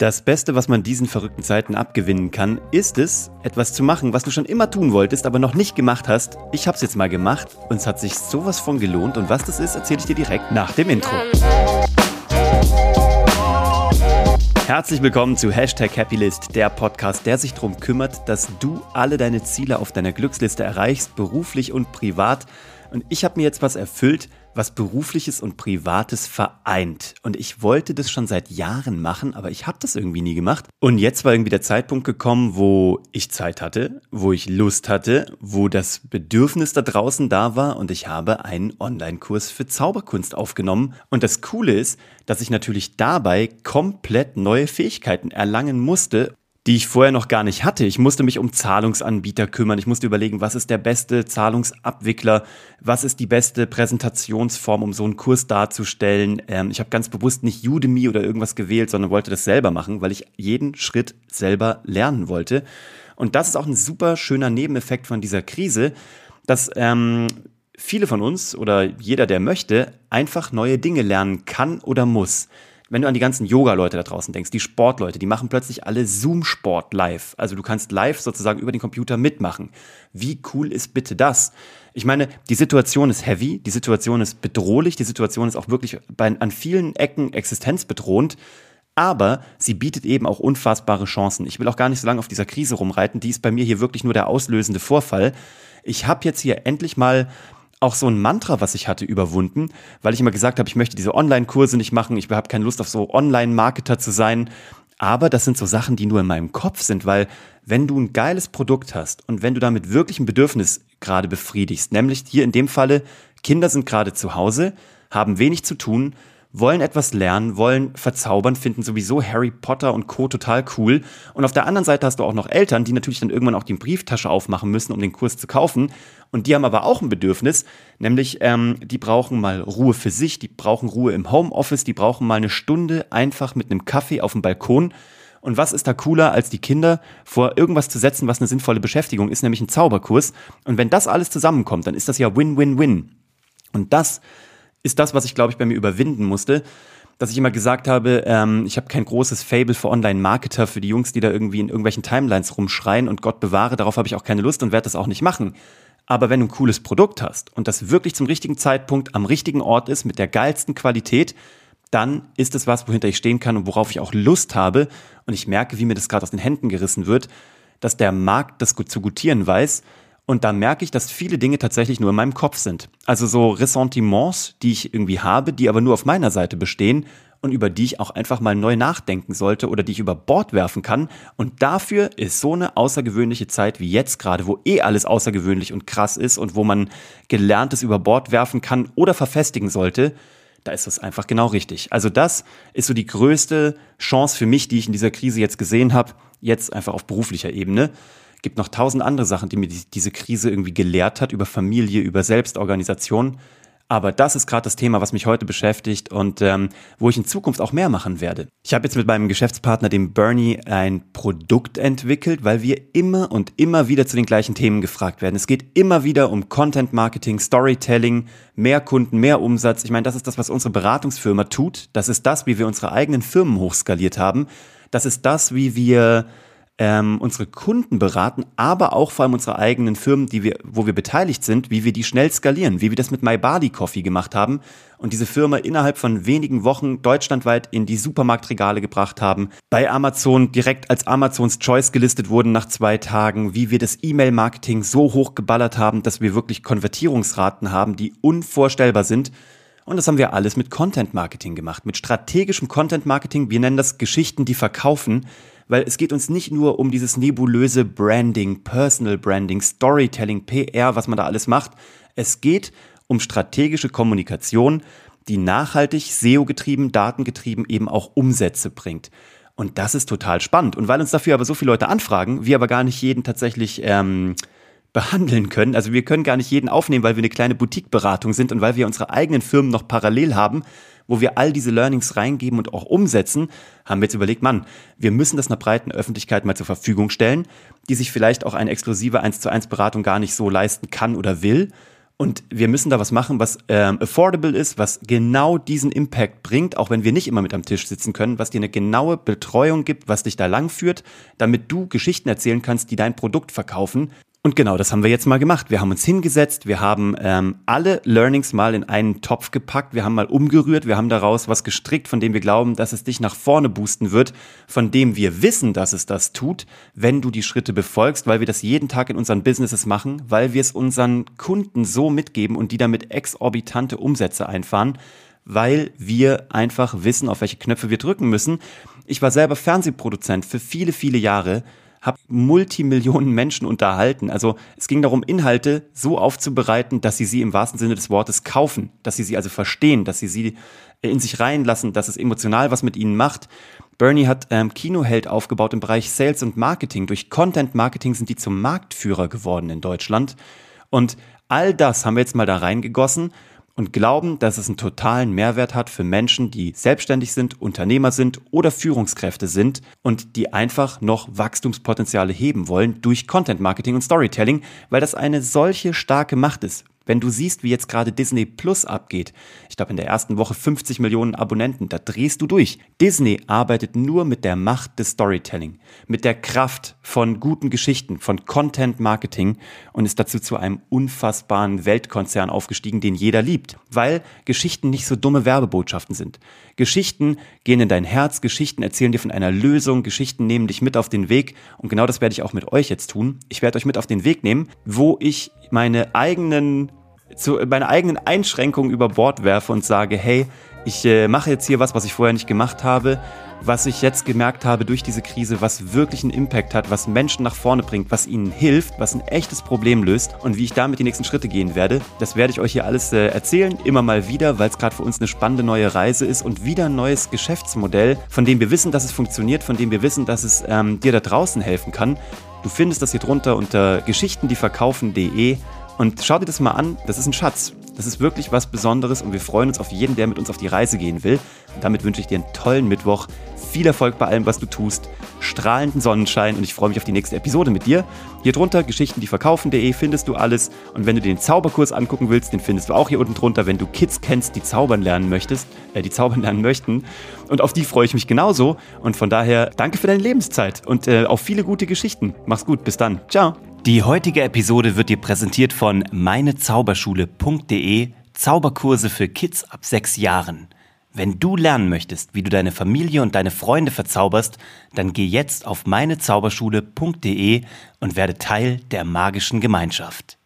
Das Beste, was man diesen verrückten Zeiten abgewinnen kann, ist es, etwas zu machen, was du schon immer tun wolltest, aber noch nicht gemacht hast. Ich hab's jetzt mal gemacht und es hat sich sowas von gelohnt. Und was das ist, erzähle ich dir direkt nach dem Intro. Herzlich willkommen zu Hashtag Happylist, der Podcast, der sich darum kümmert, dass du alle deine Ziele auf deiner Glücksliste erreichst, beruflich und privat. Und ich habe mir jetzt was erfüllt, was berufliches und privates vereint. Und ich wollte das schon seit Jahren machen, aber ich habe das irgendwie nie gemacht. Und jetzt war irgendwie der Zeitpunkt gekommen, wo ich Zeit hatte, wo ich Lust hatte, wo das Bedürfnis da draußen da war und ich habe einen Online-Kurs für Zauberkunst aufgenommen. Und das Coole ist, dass ich natürlich dabei komplett neue Fähigkeiten erlangen musste die ich vorher noch gar nicht hatte. Ich musste mich um Zahlungsanbieter kümmern. Ich musste überlegen, was ist der beste Zahlungsabwickler, was ist die beste Präsentationsform, um so einen Kurs darzustellen. Ähm, ich habe ganz bewusst nicht Udemy oder irgendwas gewählt, sondern wollte das selber machen, weil ich jeden Schritt selber lernen wollte. Und das ist auch ein super schöner Nebeneffekt von dieser Krise, dass ähm, viele von uns oder jeder, der möchte, einfach neue Dinge lernen kann oder muss wenn du an die ganzen Yoga-Leute da draußen denkst, die Sportleute, die machen plötzlich alle Zoom-Sport live. Also du kannst live sozusagen über den Computer mitmachen. Wie cool ist bitte das? Ich meine, die Situation ist heavy, die Situation ist bedrohlich, die Situation ist auch wirklich bei, an vielen Ecken existenzbedrohend. Aber sie bietet eben auch unfassbare Chancen. Ich will auch gar nicht so lange auf dieser Krise rumreiten. Die ist bei mir hier wirklich nur der auslösende Vorfall. Ich habe jetzt hier endlich mal auch so ein Mantra, was ich hatte, überwunden, weil ich immer gesagt habe, ich möchte diese Online-Kurse nicht machen, ich habe keine Lust auf so Online-Marketer zu sein. Aber das sind so Sachen, die nur in meinem Kopf sind, weil wenn du ein geiles Produkt hast und wenn du damit wirklich ein Bedürfnis gerade befriedigst, nämlich hier in dem Falle, Kinder sind gerade zu Hause, haben wenig zu tun, wollen etwas lernen, wollen verzaubern, finden sowieso Harry Potter und Co. total cool. Und auf der anderen Seite hast du auch noch Eltern, die natürlich dann irgendwann auch die Brieftasche aufmachen müssen, um den Kurs zu kaufen. Und die haben aber auch ein Bedürfnis, nämlich ähm, die brauchen mal Ruhe für sich, die brauchen Ruhe im Homeoffice, die brauchen mal eine Stunde einfach mit einem Kaffee auf dem Balkon. Und was ist da cooler, als die Kinder vor irgendwas zu setzen, was eine sinnvolle Beschäftigung ist, nämlich ein Zauberkurs. Und wenn das alles zusammenkommt, dann ist das ja Win-Win-Win. Und das ist das, was ich, glaube ich, bei mir überwinden musste, dass ich immer gesagt habe, ähm, ich habe kein großes Fable für Online-Marketer, für die Jungs, die da irgendwie in irgendwelchen Timelines rumschreien und Gott bewahre, darauf habe ich auch keine Lust und werde das auch nicht machen. Aber wenn du ein cooles Produkt hast und das wirklich zum richtigen Zeitpunkt am richtigen Ort ist, mit der geilsten Qualität, dann ist es was, wohinter ich stehen kann und worauf ich auch Lust habe. Und ich merke, wie mir das gerade aus den Händen gerissen wird, dass der Markt das gut zu gutieren weiß und da merke ich, dass viele Dinge tatsächlich nur in meinem Kopf sind. Also so Ressentiments, die ich irgendwie habe, die aber nur auf meiner Seite bestehen und über die ich auch einfach mal neu nachdenken sollte oder die ich über Bord werfen kann. Und dafür ist so eine außergewöhnliche Zeit wie jetzt gerade, wo eh alles außergewöhnlich und krass ist und wo man Gelerntes über Bord werfen kann oder verfestigen sollte, da ist das einfach genau richtig. Also das ist so die größte Chance für mich, die ich in dieser Krise jetzt gesehen habe, jetzt einfach auf beruflicher Ebene gibt noch tausend andere Sachen, die mir die, diese Krise irgendwie gelehrt hat, über Familie, über Selbstorganisation. Aber das ist gerade das Thema, was mich heute beschäftigt und ähm, wo ich in Zukunft auch mehr machen werde. Ich habe jetzt mit meinem Geschäftspartner, dem Bernie, ein Produkt entwickelt, weil wir immer und immer wieder zu den gleichen Themen gefragt werden. Es geht immer wieder um Content Marketing, Storytelling, mehr Kunden, mehr Umsatz. Ich meine, das ist das, was unsere Beratungsfirma tut. Das ist das, wie wir unsere eigenen Firmen hochskaliert haben. Das ist das, wie wir ähm, unsere Kunden beraten, aber auch vor allem unsere eigenen Firmen, die wir, wo wir beteiligt sind, wie wir die schnell skalieren, wie wir das mit My Body Coffee gemacht haben und diese Firma innerhalb von wenigen Wochen deutschlandweit in die Supermarktregale gebracht haben, bei Amazon direkt als Amazons Choice gelistet wurden nach zwei Tagen, wie wir das E-Mail-Marketing so hoch geballert haben, dass wir wirklich Konvertierungsraten haben, die unvorstellbar sind. Und das haben wir alles mit Content Marketing gemacht, mit strategischem Content Marketing. Wir nennen das Geschichten, die verkaufen weil es geht uns nicht nur um dieses nebulöse Branding, Personal Branding, Storytelling, PR, was man da alles macht. Es geht um strategische Kommunikation, die nachhaltig, SEO-getrieben, datengetrieben eben auch Umsätze bringt. Und das ist total spannend. Und weil uns dafür aber so viele Leute anfragen, wir aber gar nicht jeden tatsächlich ähm, behandeln können. Also wir können gar nicht jeden aufnehmen, weil wir eine kleine Boutique-Beratung sind und weil wir unsere eigenen Firmen noch parallel haben, wo wir all diese Learnings reingeben und auch umsetzen, haben wir jetzt überlegt, Mann, wir müssen das einer breiten Öffentlichkeit mal zur Verfügung stellen, die sich vielleicht auch eine exklusive 1 zu 1 Beratung gar nicht so leisten kann oder will. Und wir müssen da was machen, was ähm, affordable ist, was genau diesen Impact bringt, auch wenn wir nicht immer mit am Tisch sitzen können, was dir eine genaue Betreuung gibt, was dich da lang führt, damit du Geschichten erzählen kannst, die dein Produkt verkaufen. Und genau das haben wir jetzt mal gemacht. Wir haben uns hingesetzt, wir haben ähm, alle Learnings mal in einen Topf gepackt, wir haben mal umgerührt, wir haben daraus was gestrickt, von dem wir glauben, dass es dich nach vorne boosten wird, von dem wir wissen, dass es das tut, wenn du die Schritte befolgst, weil wir das jeden Tag in unseren Businesses machen, weil wir es unseren Kunden so mitgeben und die damit exorbitante Umsätze einfahren, weil wir einfach wissen, auf welche Knöpfe wir drücken müssen. Ich war selber Fernsehproduzent für viele, viele Jahre habe Multimillionen Menschen unterhalten. Also es ging darum, Inhalte so aufzubereiten, dass sie sie im wahrsten Sinne des Wortes kaufen, dass sie sie also verstehen, dass sie sie in sich reinlassen, dass es emotional was mit ihnen macht. Bernie hat ähm, Kinoheld aufgebaut im Bereich Sales und Marketing. Durch Content Marketing sind die zum Marktführer geworden in Deutschland. Und all das haben wir jetzt mal da reingegossen und glauben, dass es einen totalen Mehrwert hat für Menschen, die selbstständig sind, Unternehmer sind oder Führungskräfte sind und die einfach noch Wachstumspotenziale heben wollen durch Content Marketing und Storytelling, weil das eine solche starke Macht ist. Wenn du siehst, wie jetzt gerade Disney Plus abgeht, ich glaube in der ersten Woche 50 Millionen Abonnenten, da drehst du durch. Disney arbeitet nur mit der Macht des Storytelling, mit der Kraft von guten Geschichten, von Content Marketing und ist dazu zu einem unfassbaren Weltkonzern aufgestiegen, den jeder liebt, weil Geschichten nicht so dumme Werbebotschaften sind. Geschichten gehen in dein Herz, Geschichten erzählen dir von einer Lösung, Geschichten nehmen dich mit auf den Weg und genau das werde ich auch mit euch jetzt tun. Ich werde euch mit auf den Weg nehmen, wo ich meine eigenen zu meine eigenen Einschränkungen über Bord werfe und sage, hey, ich äh, mache jetzt hier was, was ich vorher nicht gemacht habe, was ich jetzt gemerkt habe durch diese Krise, was wirklich einen Impact hat, was Menschen nach vorne bringt, was ihnen hilft, was ein echtes Problem löst und wie ich damit die nächsten Schritte gehen werde. Das werde ich euch hier alles äh, erzählen, immer mal wieder, weil es gerade für uns eine spannende neue Reise ist und wieder ein neues Geschäftsmodell, von dem wir wissen, dass es funktioniert, von dem wir wissen, dass es ähm, dir da draußen helfen kann. Du findest das hier drunter unter geschichtendieverkaufen.de und schau dir das mal an, das ist ein Schatz. Das ist wirklich was Besonderes und wir freuen uns auf jeden, der mit uns auf die Reise gehen will. Und damit wünsche ich dir einen tollen Mittwoch, viel Erfolg bei allem, was du tust, strahlenden Sonnenschein und ich freue mich auf die nächste Episode mit dir. Hier drunter geschichtendieverkaufen.de findest du alles und wenn du den Zauberkurs angucken willst, den findest du auch hier unten drunter, wenn du Kids kennst, die zaubern lernen möchtest, äh, die zaubern lernen möchten und auf die freue ich mich genauso und von daher danke für deine Lebenszeit und äh, auf viele gute Geschichten. Mach's gut, bis dann. Ciao. Die heutige Episode wird dir präsentiert von meinezauberschule.de Zauberkurse für Kids ab sechs Jahren. Wenn du lernen möchtest, wie du deine Familie und deine Freunde verzauberst, dann geh jetzt auf meinezauberschule.de und werde Teil der magischen Gemeinschaft.